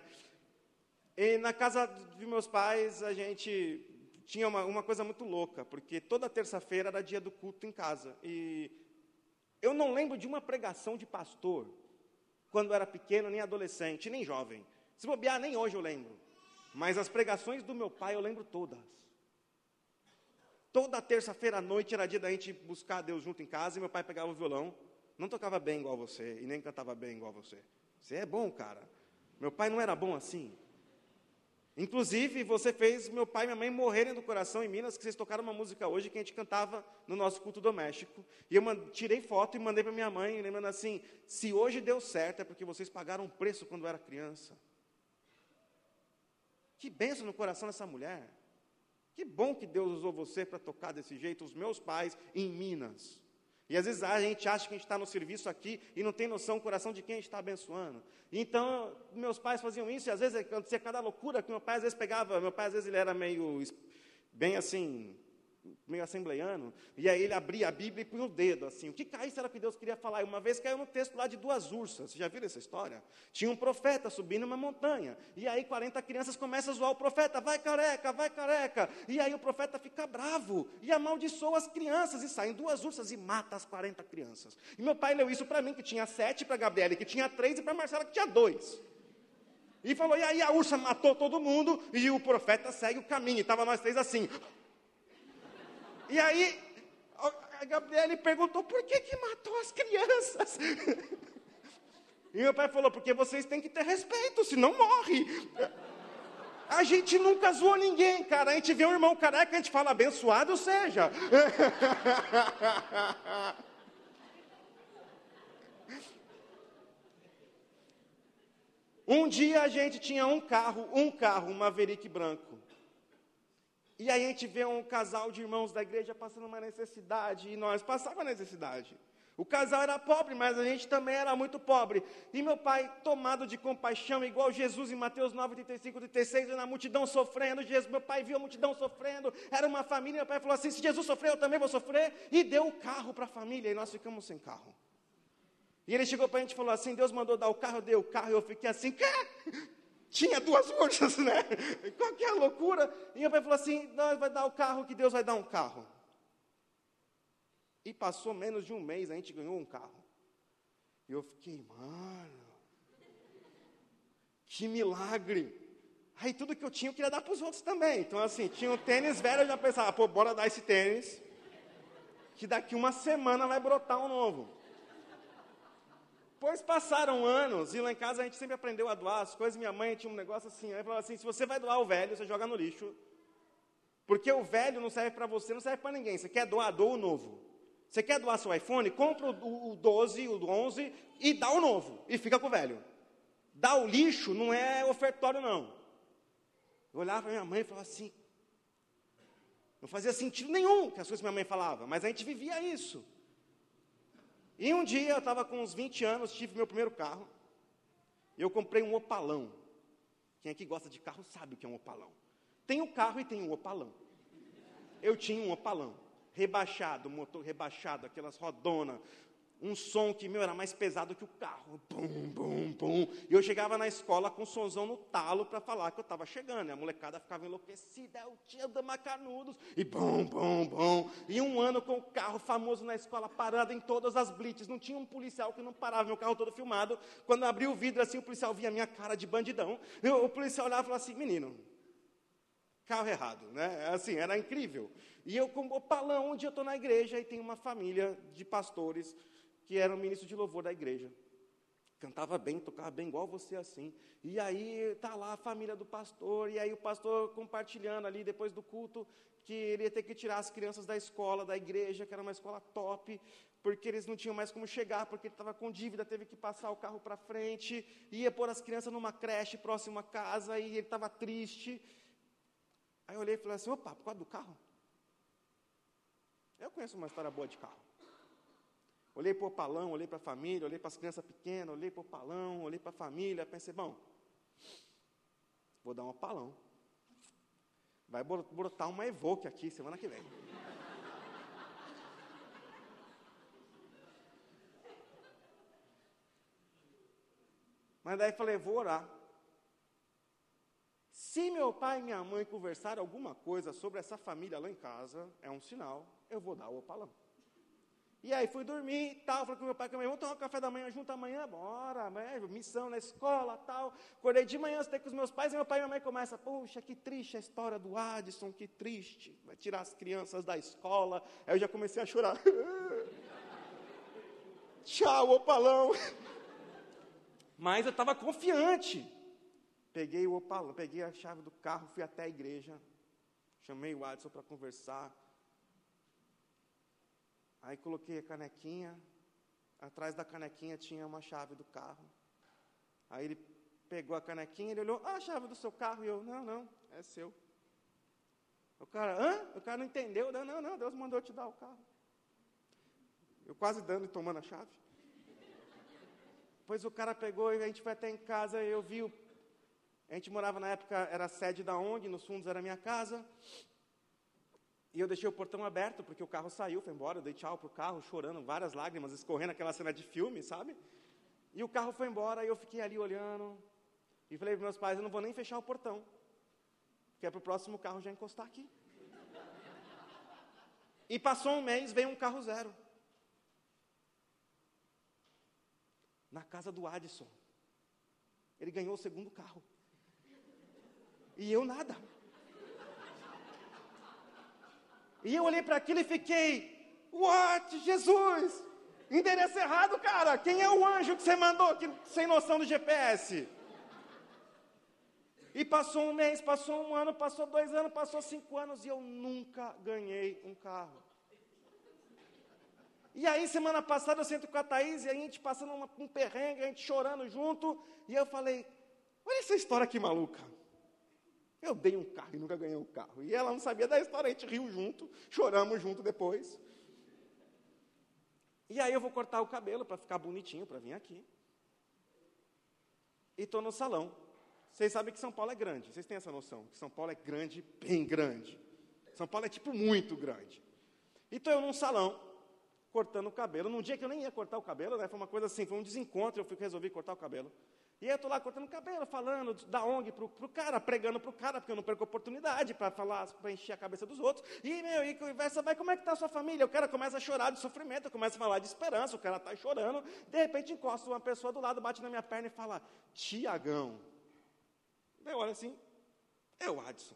E na casa de meus pais, a gente tinha uma, uma coisa muito louca, porque toda terça-feira era dia do culto em casa. E eu não lembro de uma pregação de pastor quando era pequeno, nem adolescente, nem jovem. Se bobear, nem hoje eu lembro. Mas as pregações do meu pai eu lembro todas. Toda terça-feira à noite era dia da gente buscar Deus junto em casa e meu pai pegava o violão. Não tocava bem igual você e nem cantava bem igual você. Você é bom, cara. Meu pai não era bom assim. Inclusive, você fez meu pai e minha mãe morrerem do coração em Minas, que vocês tocaram uma música hoje que a gente cantava no nosso culto doméstico. E eu tirei foto e mandei para minha mãe, lembrando assim: se hoje deu certo é porque vocês pagaram um preço quando eu era criança. Que benção no coração dessa mulher. Que bom que Deus usou você para tocar desse jeito, os meus pais em Minas. E às vezes a gente acha que a gente está no serviço aqui e não tem noção do coração de quem a gente está abençoando. Então, meus pais faziam isso, e às vezes acontecia cada loucura que meu pai às vezes pegava, meu pai às vezes ele era meio, bem assim, meio assembleiano, e aí ele abria a Bíblia e punha o dedo, assim, o que caísse era que Deus queria falar, e uma vez caiu no texto lá de duas ursas, você já viram essa história? Tinha um profeta subindo uma montanha, e aí 40 crianças começam a zoar o profeta, vai careca, vai careca, e aí o profeta fica bravo, e amaldiçoa as crianças, e saem duas ursas e mata as 40 crianças, e meu pai leu isso para mim, que tinha sete, para Gabriela, que tinha três, e para Marcela, que tinha dois, e falou, e aí a ursa matou todo mundo, e o profeta segue o caminho, e estava nós três assim, e aí, a Gabriele perguntou: por que, que matou as crianças? E meu pai falou: porque vocês têm que ter respeito, senão morre. A gente nunca zoou ninguém, cara. A gente vê um irmão careca, a gente fala abençoado seja. Um dia a gente tinha um carro, um carro, um Maverick branco. E aí a gente vê um casal de irmãos da igreja passando uma necessidade, e nós passava necessidade. O casal era pobre, mas a gente também era muito pobre. E meu pai, tomado de compaixão, igual Jesus em Mateus 9, 35, 36, na multidão sofrendo, Jesus, meu pai viu a multidão sofrendo, era uma família, meu pai falou assim, se Jesus sofreu, eu também vou sofrer, e deu o carro para a família, e nós ficamos sem carro. E ele chegou para a gente e falou assim, Deus mandou dar o carro, eu dei o carro, e eu fiquei assim, Quê? Tinha duas urnas, né? Qualquer loucura. E meu pai falou assim: nós vai dar o carro que Deus vai dar um carro. E passou menos de um mês, a gente ganhou um carro. E eu fiquei, mano, que milagre. Aí tudo que eu tinha eu queria dar para os outros também. Então, assim, tinha um tênis velho, eu já pensava, pô, bora dar esse tênis, que daqui uma semana vai brotar um novo. Pois passaram anos, e lá em casa a gente sempre aprendeu a doar as coisas. Minha mãe tinha um negócio assim, ela falava assim: se você vai doar o velho, você joga no lixo. Porque o velho não serve para você, não serve para ninguém. Você quer doar, doa o novo. Você quer doar seu iPhone? Compra o, o 12, o 11 e dá o novo. E fica com o velho. Dar o lixo não é ofertório, não. Eu olhava para minha mãe e falava assim. Não fazia sentido nenhum que as coisas que minha mãe falava, mas a gente vivia isso. E um dia eu estava com uns 20 anos, tive meu primeiro carro. E eu comprei um opalão. Quem aqui gosta de carro sabe o que é um opalão. Tem um carro e tem um opalão. Eu tinha um opalão. Rebaixado, motor rebaixado, aquelas rodonas, um som que, meu, era mais pesado que o carro. Pum, pum, pum. E eu chegava na escola com um sonzão no talo para falar que eu estava chegando. E a molecada ficava enlouquecida, o tio da Macanudos. E bum, bum, bum. E um ano com o carro famoso na escola, parado em todas as blitz. Não tinha um policial que não parava, meu carro todo filmado. Quando eu abri o vidro assim, o policial via a minha cara de bandidão. O policial olhava e falava assim, menino, carro errado, né? Assim, era incrível. E eu com o palão, um dia eu estou na igreja e tem uma família de pastores que era um ministro de louvor da igreja. Cantava bem, tocava bem, igual você assim. E aí tá lá a família do pastor, e aí o pastor compartilhando ali depois do culto que ele ia ter que tirar as crianças da escola, da igreja, que era uma escola top, porque eles não tinham mais como chegar, porque ele estava com dívida, teve que passar o carro para frente, ia pôr as crianças numa creche próxima à casa, e ele estava triste. Aí eu olhei e falei assim, opa, por causa do carro? Eu conheço uma história boa de carro. Olhei para o palão, olhei para a família, olhei para as crianças pequenas, olhei para o palão, olhei para a família, pensei, bom, vou dar um palão. Vai brotar uma Evoque aqui semana que vem. Mas daí falei, vou orar. Se meu pai e minha mãe conversarem alguma coisa sobre essa família lá em casa, é um sinal, eu vou dar o opalão. E aí fui dormir e tal, falei com meu pai, com meu irmão, tomar um café da manhã junto amanhã, bora, né? missão na escola tal. Acordei de manhã, estou com os meus pais, e meu pai e minha mãe começam, poxa, que triste a história do Adson, que triste, vai tirar as crianças da escola. Aí eu já comecei a chorar. Tchau, opalão. Mas eu estava confiante. Peguei o opalão, peguei a chave do carro, fui até a igreja, chamei o Adson para conversar. Aí coloquei a canequinha, atrás da canequinha tinha uma chave do carro. Aí ele pegou a canequinha, ele olhou, ah, a chave do seu carro, e eu, não, não, é seu. O cara, hã? O cara não entendeu, não, não, não, Deus mandou te dar o carro. Eu quase dando e tomando a chave. Pois o cara pegou e a gente foi até em casa, eu vi o a gente morava na época, era sede da ONG, nos fundos era minha casa. E eu deixei o portão aberto, porque o carro saiu, foi embora, eu dei tchau pro carro, chorando, várias lágrimas, escorrendo aquela cena de filme, sabe? E o carro foi embora, e eu fiquei ali olhando. E falei para meus pais, eu não vou nem fechar o portão. Que é para o próximo carro já encostar aqui. E passou um mês, veio um carro zero. Na casa do Addison. Ele ganhou o segundo carro. E eu nada. E eu olhei para aquilo e fiquei, what? Jesus! Endereço errado, cara. Quem é o anjo que você mandou que, sem noção do GPS? E passou um mês, passou um ano, passou dois anos, passou cinco anos e eu nunca ganhei um carro. E aí, semana passada, eu sento com a Thaís e a gente passando uma, um perrengue, a gente chorando junto. E eu falei: Olha essa história que maluca. Eu dei um carro e nunca ganhei um carro. E ela não sabia da história, a gente riu junto, choramos junto depois. E aí eu vou cortar o cabelo para ficar bonitinho, para vir aqui. E estou no salão. Vocês sabem que São Paulo é grande, vocês têm essa noção, que São Paulo é grande, bem grande. São Paulo é tipo muito grande. E estou eu num salão, cortando o cabelo, num dia que eu nem ia cortar o cabelo, né? Foi uma coisa assim, foi um desencontro, eu fui, resolvi cortar o cabelo. E eu estou lá cortando cabelo, falando da ONG para o cara, pregando para o cara, porque eu não perco oportunidade para falar, para encher a cabeça dos outros. E, meu, e conversa vai, como é que está a sua família? O cara começa a chorar de sofrimento, começa a falar de esperança, o cara está chorando. De repente encosta uma pessoa do lado, bate na minha perna e fala, Tiagão. Eu olho assim, é o Adson.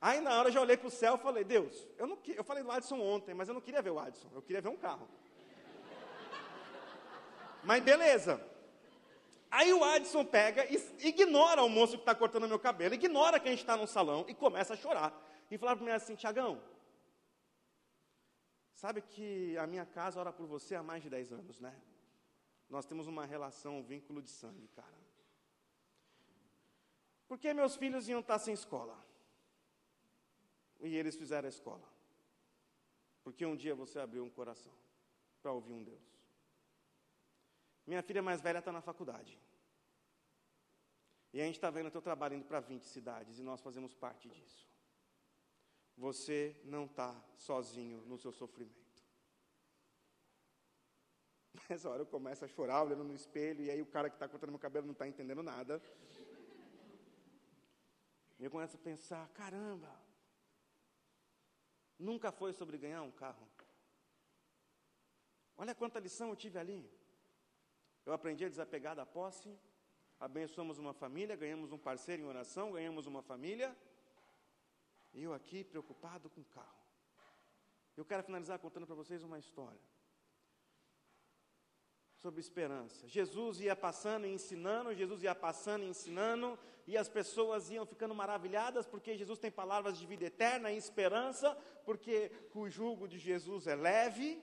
Aí na hora eu já olhei para o céu e falei, Deus, eu, não, eu falei do Adson ontem, mas eu não queria ver o Adson, eu queria ver um carro. Mas beleza. Aí o Adson pega e ignora o moço que está cortando meu cabelo, ignora quem está no salão e começa a chorar. E fala para mim assim, Tiagão, sabe que a minha casa ora por você há mais de 10 anos, né? Nós temos uma relação, um vínculo de sangue, cara. Por que meus filhos iam estar sem escola? E eles fizeram a escola. Porque um dia você abriu um coração para ouvir um Deus. Minha filha mais velha está na faculdade. E a gente está vendo o teu trabalho indo para 20 cidades e nós fazemos parte disso. Você não está sozinho no seu sofrimento. Nessa hora eu começo a chorar, olhando no espelho, e aí o cara que está cortando meu cabelo não está entendendo nada. E eu começo a pensar: caramba, nunca foi sobre ganhar um carro. Olha quanta lição eu tive ali. Eu aprendi a desapegar da posse, abençoamos uma família, ganhamos um parceiro em oração, ganhamos uma família. E eu aqui preocupado com o carro. Eu quero finalizar contando para vocês uma história sobre esperança. Jesus ia passando e ensinando, Jesus ia passando e ensinando, e as pessoas iam ficando maravilhadas, porque Jesus tem palavras de vida eterna e esperança, porque o jugo de Jesus é leve,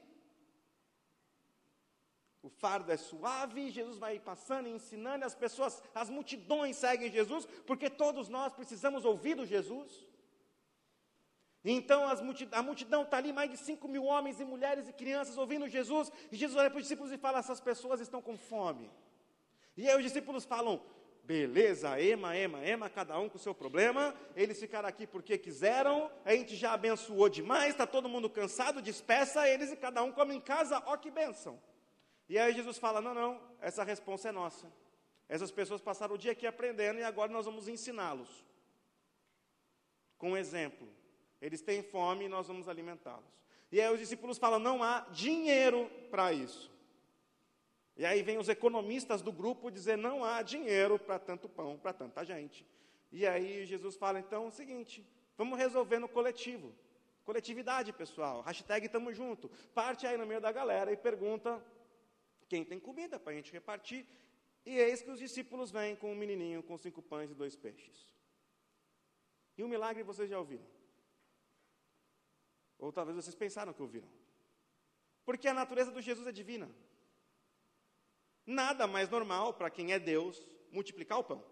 o fardo é suave, Jesus vai passando e ensinando, as pessoas, as multidões seguem Jesus, porque todos nós precisamos ouvir do Jesus. Então a multidão está ali, mais de 5 mil homens e mulheres e crianças ouvindo Jesus, e Jesus olha para os discípulos e fala: essas pessoas estão com fome. E aí os discípulos falam: beleza, ema, ema, ema, cada um com o seu problema, eles ficaram aqui porque quiseram, a gente já abençoou demais, está todo mundo cansado, despeça eles e cada um come em casa, ó que bênção. E aí Jesus fala: não, não, essa resposta é nossa. Essas pessoas passaram o dia aqui aprendendo e agora nós vamos ensiná-los. Com um exemplo. Eles têm fome e nós vamos alimentá-los. E aí os discípulos falam: não há dinheiro para isso. E aí vem os economistas do grupo dizer: não há dinheiro para tanto pão, para tanta gente. E aí Jesus fala: então é o seguinte, vamos resolver no coletivo. Coletividade, pessoal. Hashtag tamo junto. Parte aí no meio da galera e pergunta quem tem comida para a gente repartir. E eis que os discípulos vêm com um menininho com cinco pães e dois peixes. E o milagre vocês já ouviram? Ou talvez vocês pensaram que ouviram. Porque a natureza do Jesus é divina. Nada mais normal para quem é Deus multiplicar o pão.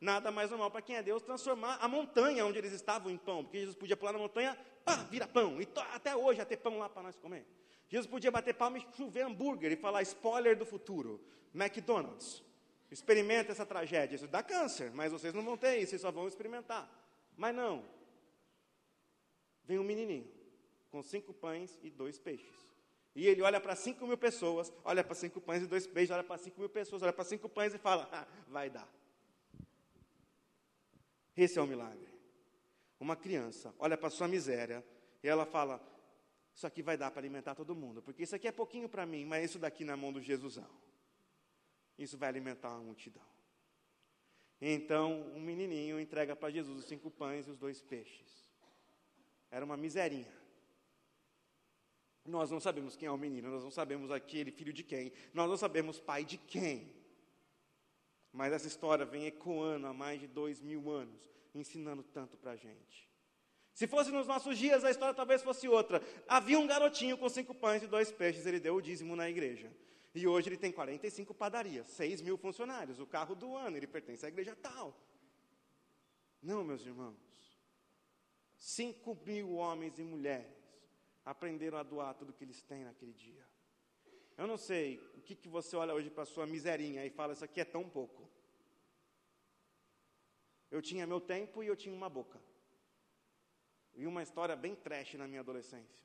Nada mais normal para quem é Deus transformar a montanha onde eles estavam em pão. Porque Jesus podia pular na montanha, pá, vira pão. E até hoje ter pão lá para nós comer. Jesus podia bater palma e chover hambúrguer e falar spoiler do futuro. McDonald's. Experimenta essa tragédia. Isso dá câncer, mas vocês não vão ter isso, vocês só vão experimentar. Mas não. Vem um menininho com cinco pães e dois peixes. E ele olha para cinco mil pessoas, olha para cinco pães e dois peixes, olha para cinco mil pessoas, olha para cinco pães e fala: ah, vai dar. Esse é o milagre. Uma criança olha para sua miséria e ela fala: Isso aqui vai dar para alimentar todo mundo, porque isso aqui é pouquinho para mim, mas isso daqui na mão do Jesusão. Isso vai alimentar uma multidão. Então, um menininho entrega para Jesus os cinco pães e os dois peixes. Era uma miserinha. Nós não sabemos quem é o menino, nós não sabemos aquele filho de quem, nós não sabemos pai de quem. Mas essa história vem ecoando há mais de dois mil anos, ensinando tanto para a gente. Se fosse nos nossos dias, a história talvez fosse outra. Havia um garotinho com cinco pães e dois peixes, ele deu o dízimo na igreja. E hoje ele tem 45 padarias, 6 mil funcionários, o carro do ano, ele pertence à igreja tal. Não, meus irmãos. 5 mil homens e mulheres aprenderam a doar tudo que eles têm naquele dia. Eu não sei o que, que você olha hoje para a sua miserinha e fala, isso aqui é tão pouco. Eu tinha meu tempo e eu tinha uma boca. E uma história bem trash na minha adolescência.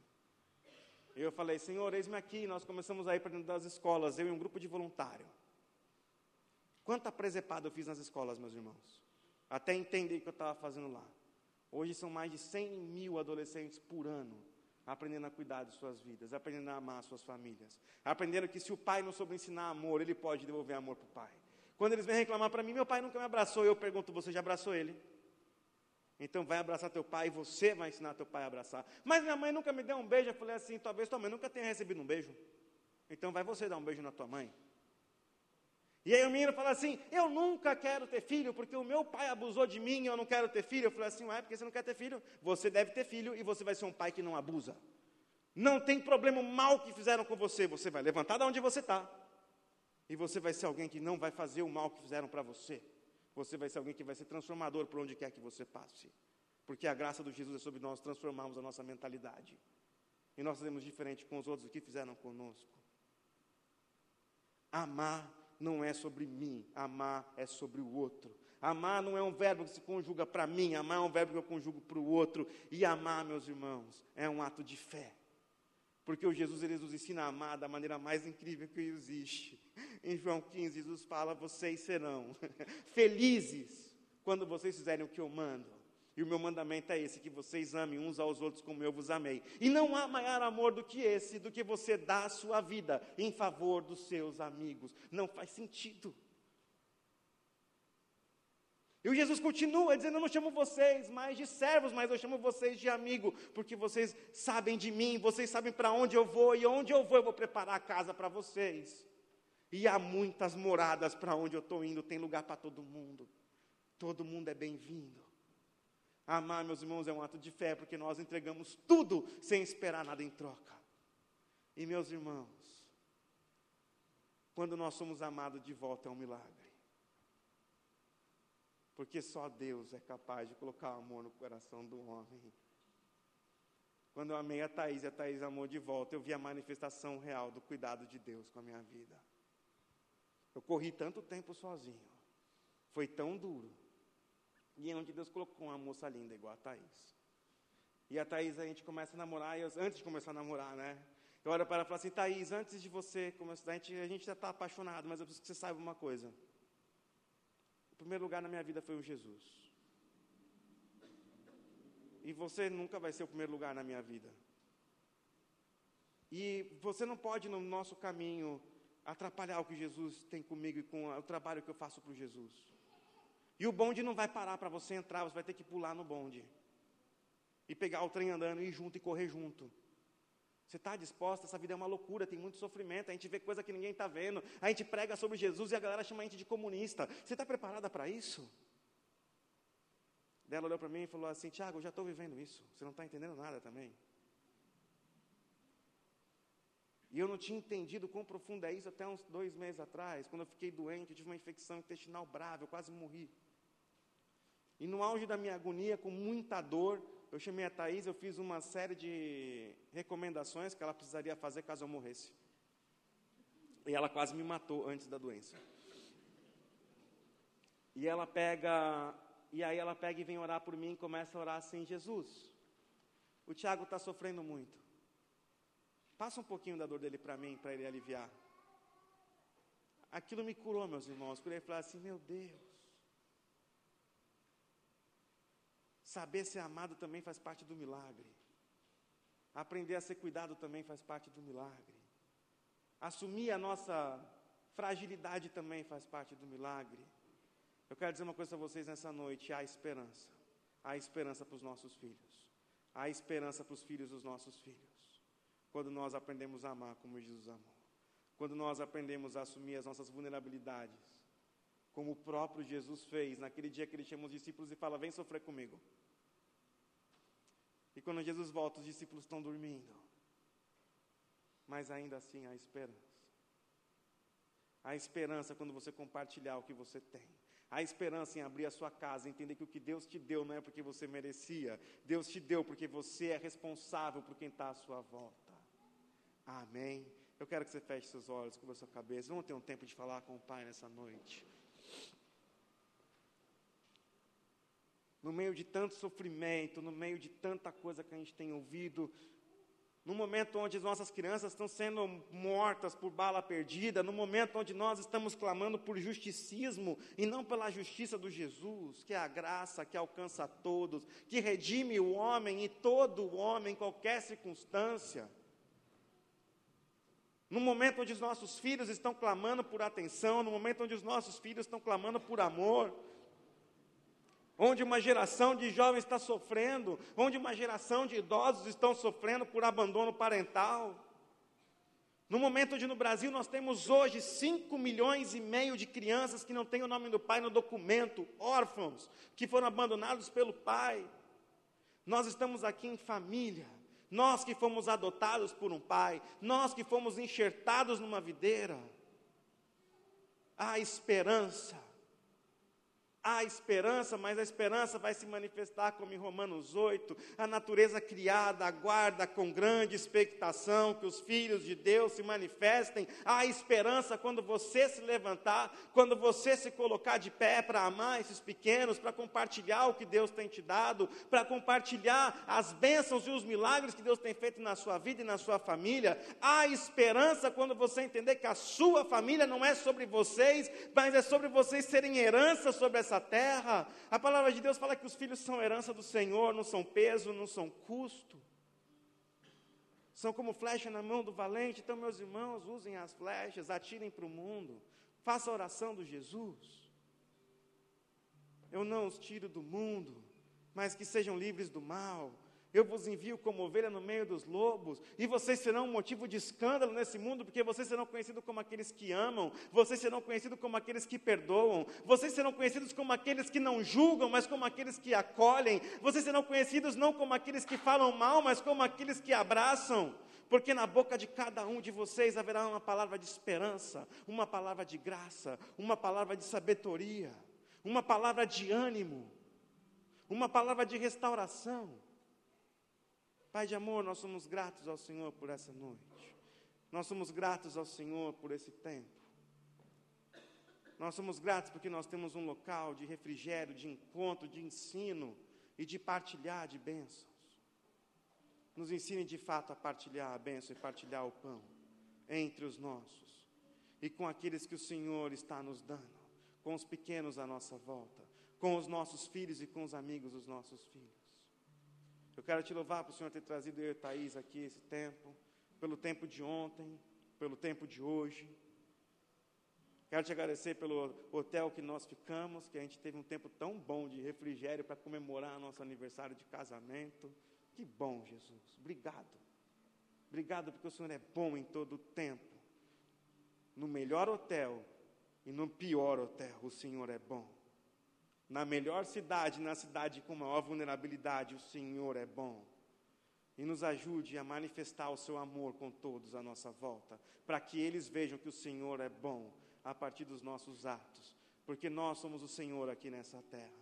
Eu falei, Senhor, eis-me aqui. Nós começamos a ir para dentro das escolas, eu e um grupo de voluntário. Quanta presepada eu fiz nas escolas, meus irmãos. Até entender o que eu estava fazendo lá. Hoje são mais de 100 mil adolescentes por ano aprendendo a cuidar de suas vidas, aprendendo a amar suas famílias, aprendendo que se o pai não soube ensinar amor, ele pode devolver amor para o pai. Quando eles vêm reclamar para mim, meu pai nunca me abraçou, eu pergunto, você já abraçou ele? Então vai abraçar teu pai e você vai ensinar teu pai a abraçar. Mas minha mãe nunca me deu um beijo, eu falei assim, talvez tua mãe nunca tenha recebido um beijo. Então vai você dar um beijo na tua mãe. E aí o menino fala assim: Eu nunca quero ter filho, porque o meu pai abusou de mim e eu não quero ter filho. Eu falei assim: Ué, porque você não quer ter filho? Você deve ter filho e você vai ser um pai que não abusa. Não tem problema mal que fizeram com você. Você vai levantar de onde você está. E você vai ser alguém que não vai fazer o mal que fizeram para você. Você vai ser alguém que vai ser transformador por onde quer que você passe. Porque a graça do Jesus é sobre nós transformarmos a nossa mentalidade. E nós fazemos diferente com os outros do que fizeram conosco. Amar não é sobre mim, amar é sobre o outro. Amar não é um verbo que se conjuga para mim, amar é um verbo que eu conjugo para o outro. E amar, meus irmãos, é um ato de fé. Porque o Jesus ele nos ensina a amar da maneira mais incrível que existe. Em João 15, Jesus fala: Vocês serão felizes quando vocês fizerem o que eu mando. E o meu mandamento é esse: que vocês amem uns aos outros como eu vos amei. E não há maior amor do que esse, do que você dar a sua vida em favor dos seus amigos. Não faz sentido. E o Jesus continua dizendo: Eu não chamo vocês mais de servos, mas eu chamo vocês de amigo, porque vocês sabem de mim, vocês sabem para onde eu vou, e onde eu vou, eu vou preparar a casa para vocês. E há muitas moradas para onde eu estou indo, tem lugar para todo mundo. Todo mundo é bem-vindo. Amar, meus irmãos, é um ato de fé, porque nós entregamos tudo sem esperar nada em troca. E, meus irmãos, quando nós somos amados de volta é um milagre. Porque só Deus é capaz de colocar amor no coração do homem. Quando eu amei a Thaís e a Thaís amou de volta, eu vi a manifestação real do cuidado de Deus com a minha vida. Eu corri tanto tempo sozinho. Foi tão duro. E é onde Deus colocou uma moça linda igual a Thaís. E a Thaís, a gente começa a namorar, eu, antes de começar a namorar, né? Eu olho para ela e falo assim, Thaís, antes de você começar, a gente, a gente já está apaixonado, mas eu preciso que você saiba uma coisa. Primeiro lugar na minha vida foi o Jesus. E você nunca vai ser o primeiro lugar na minha vida. E você não pode, no nosso caminho, atrapalhar o que Jesus tem comigo e com o trabalho que eu faço para Jesus. E o bonde não vai parar para você entrar, você vai ter que pular no bonde. E pegar o trem andando, ir junto e correr junto. Você está disposta? Essa vida é uma loucura, tem muito sofrimento, a gente vê coisa que ninguém está vendo, a gente prega sobre Jesus e a galera chama a gente de comunista. Você está preparada para isso? Ela olhou para mim e falou assim: Tiago, eu já estou vivendo isso, você não está entendendo nada também. E eu não tinha entendido quão profundo é isso até uns dois meses atrás, quando eu fiquei doente, eu tive uma infecção intestinal brava, eu quase morri. E no auge da minha agonia, com muita dor, eu chamei a Thaís, eu fiz uma série de recomendações que ela precisaria fazer caso eu morresse. E ela quase me matou antes da doença. E ela pega, e aí ela pega e vem orar por mim e começa a orar assim: Jesus, o Tiago está sofrendo muito. Passa um pouquinho da dor dele para mim, para ele aliviar. Aquilo me curou, meus irmãos. Por ele falar assim: Meu Deus. Saber ser amado também faz parte do milagre. Aprender a ser cuidado também faz parte do milagre. Assumir a nossa fragilidade também faz parte do milagre. Eu quero dizer uma coisa a vocês nessa noite: há esperança. Há esperança para os nossos filhos. Há esperança para os filhos dos nossos filhos quando nós aprendemos a amar como Jesus amou. Quando nós aprendemos a assumir as nossas vulnerabilidades, como o próprio Jesus fez naquele dia que ele chama os discípulos e fala: Vem sofrer comigo. E quando Jesus volta, os discípulos estão dormindo. Mas ainda assim há esperança. Há esperança quando você compartilhar o que você tem. Há esperança em abrir a sua casa, entender que o que Deus te deu não é porque você merecia, Deus te deu porque você é responsável por quem está à sua volta. Amém. Eu quero que você feche seus olhos, cubra sua cabeça. Vamos ter um tempo de falar com o Pai nessa noite. No meio de tanto sofrimento, no meio de tanta coisa que a gente tem ouvido, no momento onde as nossas crianças estão sendo mortas por bala perdida, no momento onde nós estamos clamando por justicismo e não pela justiça do Jesus, que é a graça que alcança a todos, que redime o homem e todo o homem em qualquer circunstância. No momento onde os nossos filhos estão clamando por atenção, no momento onde os nossos filhos estão clamando por amor, onde uma geração de jovens está sofrendo, onde uma geração de idosos estão sofrendo por abandono parental. No momento onde no Brasil nós temos hoje 5 milhões e meio de crianças que não têm o nome do pai no documento, órfãos, que foram abandonados pelo pai. Nós estamos aqui em família nós que fomos adotados por um pai, nós que fomos enxertados numa videira, há esperança Há esperança, mas a esperança vai se manifestar como em Romanos 8. A natureza criada aguarda com grande expectação que os filhos de Deus se manifestem. Há esperança quando você se levantar, quando você se colocar de pé para amar esses pequenos, para compartilhar o que Deus tem te dado, para compartilhar as bênçãos e os milagres que Deus tem feito na sua vida e na sua família. Há esperança quando você entender que a sua família não é sobre vocês, mas é sobre vocês serem herança sobre essa terra. A palavra de Deus fala que os filhos são herança do Senhor, não são peso, não são custo. São como flecha na mão do valente. Então, meus irmãos, usem as flechas, atirem para o mundo. Faça a oração do Jesus. Eu não os tiro do mundo, mas que sejam livres do mal eu vos envio como ovelha no meio dos lobos, e vocês serão um motivo de escândalo nesse mundo, porque vocês serão conhecidos como aqueles que amam, vocês serão conhecidos como aqueles que perdoam, vocês serão conhecidos como aqueles que não julgam, mas como aqueles que acolhem, vocês serão conhecidos não como aqueles que falam mal, mas como aqueles que abraçam, porque na boca de cada um de vocês haverá uma palavra de esperança, uma palavra de graça, uma palavra de sabedoria, uma palavra de ânimo, uma palavra de restauração. Pai de amor, nós somos gratos ao Senhor por essa noite. Nós somos gratos ao Senhor por esse tempo. Nós somos gratos porque nós temos um local de refrigério, de encontro, de ensino e de partilhar de bênçãos. Nos ensine de fato a partilhar a bênção e partilhar o pão entre os nossos e com aqueles que o Senhor está nos dando, com os pequenos à nossa volta, com os nossos filhos e com os amigos dos nossos filhos. Eu quero te louvar por o Senhor ter trazido eu e Thaís aqui esse tempo. pelo tempo de ontem, pelo tempo de hoje. Quero te agradecer pelo hotel que nós ficamos, que a gente teve um tempo tão bom de refrigério para comemorar nosso aniversário de casamento. Que bom, Jesus. Obrigado. Obrigado porque o Senhor é bom em todo o tempo. No melhor hotel e no pior hotel, o Senhor é bom. Na melhor cidade, na cidade com maior vulnerabilidade, o Senhor é bom. E nos ajude a manifestar o seu amor com todos à nossa volta, para que eles vejam que o Senhor é bom a partir dos nossos atos, porque nós somos o Senhor aqui nessa terra.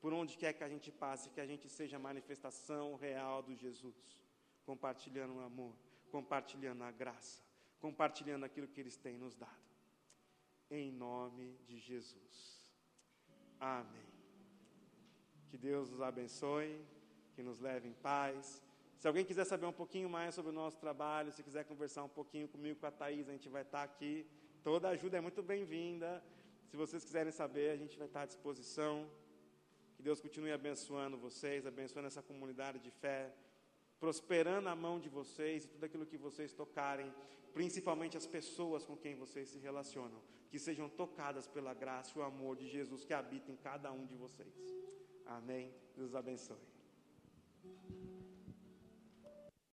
Por onde quer que a gente passe, que a gente seja a manifestação real do Jesus, compartilhando o amor, compartilhando a graça, compartilhando aquilo que eles têm nos dado. Em nome de Jesus. Amém. Que Deus nos abençoe, que nos leve em paz. Se alguém quiser saber um pouquinho mais sobre o nosso trabalho, se quiser conversar um pouquinho comigo, com a Thaís, a gente vai estar aqui. Toda ajuda é muito bem-vinda. Se vocês quiserem saber, a gente vai estar à disposição. Que Deus continue abençoando vocês, abençoando essa comunidade de fé, prosperando a mão de vocês e tudo aquilo que vocês tocarem, principalmente as pessoas com quem vocês se relacionam que sejam tocadas pela graça e o amor de Jesus que habita em cada um de vocês. Amém. Deus abençoe.